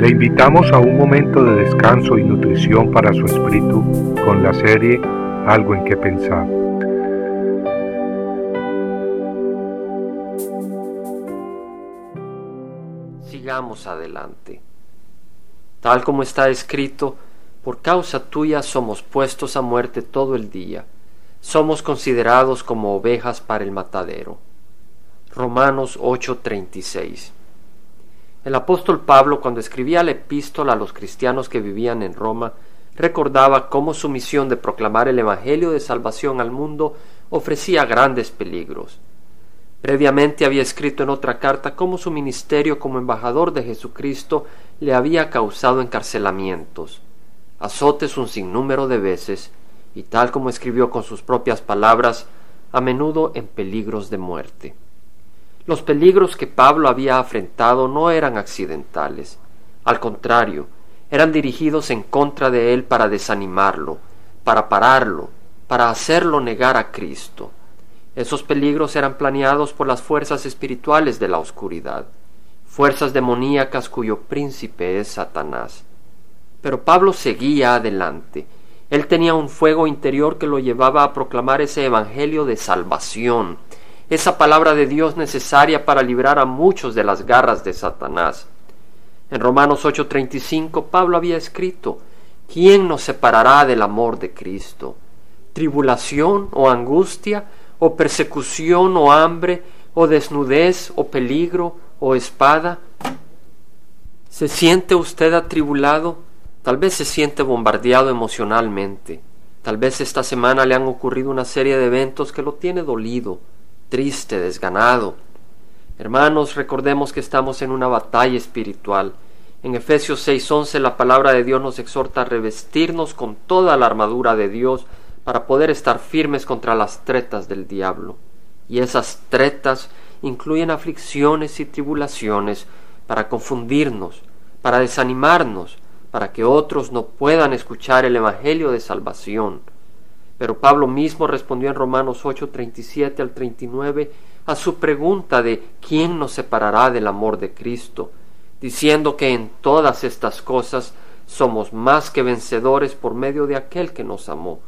Le invitamos a un momento de descanso y nutrición para su espíritu con la serie Algo en que pensar. Sigamos adelante. Tal como está escrito, por causa tuya somos puestos a muerte todo el día, somos considerados como ovejas para el matadero. Romanos 8:36 El apóstol Pablo, cuando escribía la epístola a los cristianos que vivían en Roma, recordaba cómo su misión de proclamar el Evangelio de salvación al mundo ofrecía grandes peligros. Previamente había escrito en otra carta cómo su ministerio como embajador de Jesucristo le había causado encarcelamientos, azotes un sinnúmero de veces, y tal como escribió con sus propias palabras, a menudo en peligros de muerte. Los peligros que Pablo había afrentado no eran accidentales, al contrario, eran dirigidos en contra de él para desanimarlo, para pararlo, para hacerlo negar a Cristo. Esos peligros eran planeados por las fuerzas espirituales de la oscuridad, fuerzas demoníacas cuyo príncipe es Satanás. Pero Pablo seguía adelante. Él tenía un fuego interior que lo llevaba a proclamar ese evangelio de salvación, esa palabra de Dios necesaria para librar a muchos de las garras de Satanás. En Romanos 8:35 Pablo había escrito, ¿quién nos separará del amor de Cristo? ¿Tribulación o angustia? o persecución o hambre, o desnudez o peligro o espada? ¿Se siente usted atribulado? Tal vez se siente bombardeado emocionalmente. Tal vez esta semana le han ocurrido una serie de eventos que lo tiene dolido, triste, desganado. Hermanos, recordemos que estamos en una batalla espiritual. En Efesios 6:11 la palabra de Dios nos exhorta a revestirnos con toda la armadura de Dios para poder estar firmes contra las tretas del diablo. Y esas tretas incluyen aflicciones y tribulaciones para confundirnos, para desanimarnos, para que otros no puedan escuchar el Evangelio de salvación. Pero Pablo mismo respondió en Romanos 8, 37 al 39 a su pregunta de ¿quién nos separará del amor de Cristo? diciendo que en todas estas cosas somos más que vencedores por medio de aquel que nos amó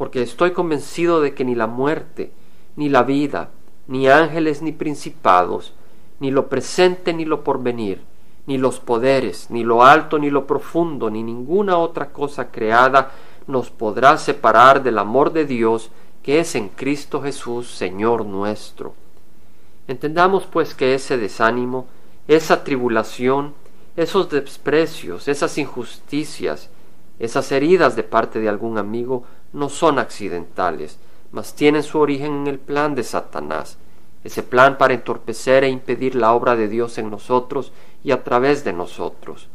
porque estoy convencido de que ni la muerte, ni la vida, ni ángeles, ni principados, ni lo presente, ni lo porvenir, ni los poderes, ni lo alto, ni lo profundo, ni ninguna otra cosa creada nos podrá separar del amor de Dios que es en Cristo Jesús, Señor nuestro. Entendamos pues que ese desánimo, esa tribulación, esos desprecios, esas injusticias, esas heridas de parte de algún amigo no son accidentales, mas tienen su origen en el plan de Satanás, ese plan para entorpecer e impedir la obra de Dios en nosotros y a través de nosotros.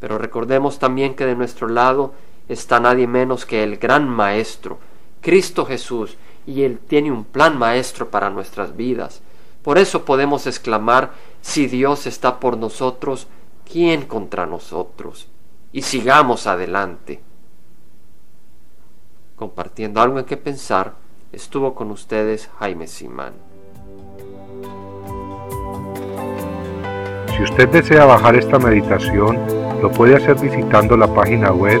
Pero recordemos también que de nuestro lado está nadie menos que el gran Maestro, Cristo Jesús, y Él tiene un plan maestro para nuestras vidas. Por eso podemos exclamar, si Dios está por nosotros, ¿quién contra nosotros? y sigamos adelante. Compartiendo algo en que pensar, estuvo con ustedes Jaime Simán. Si usted desea bajar esta meditación, lo puede hacer visitando la página web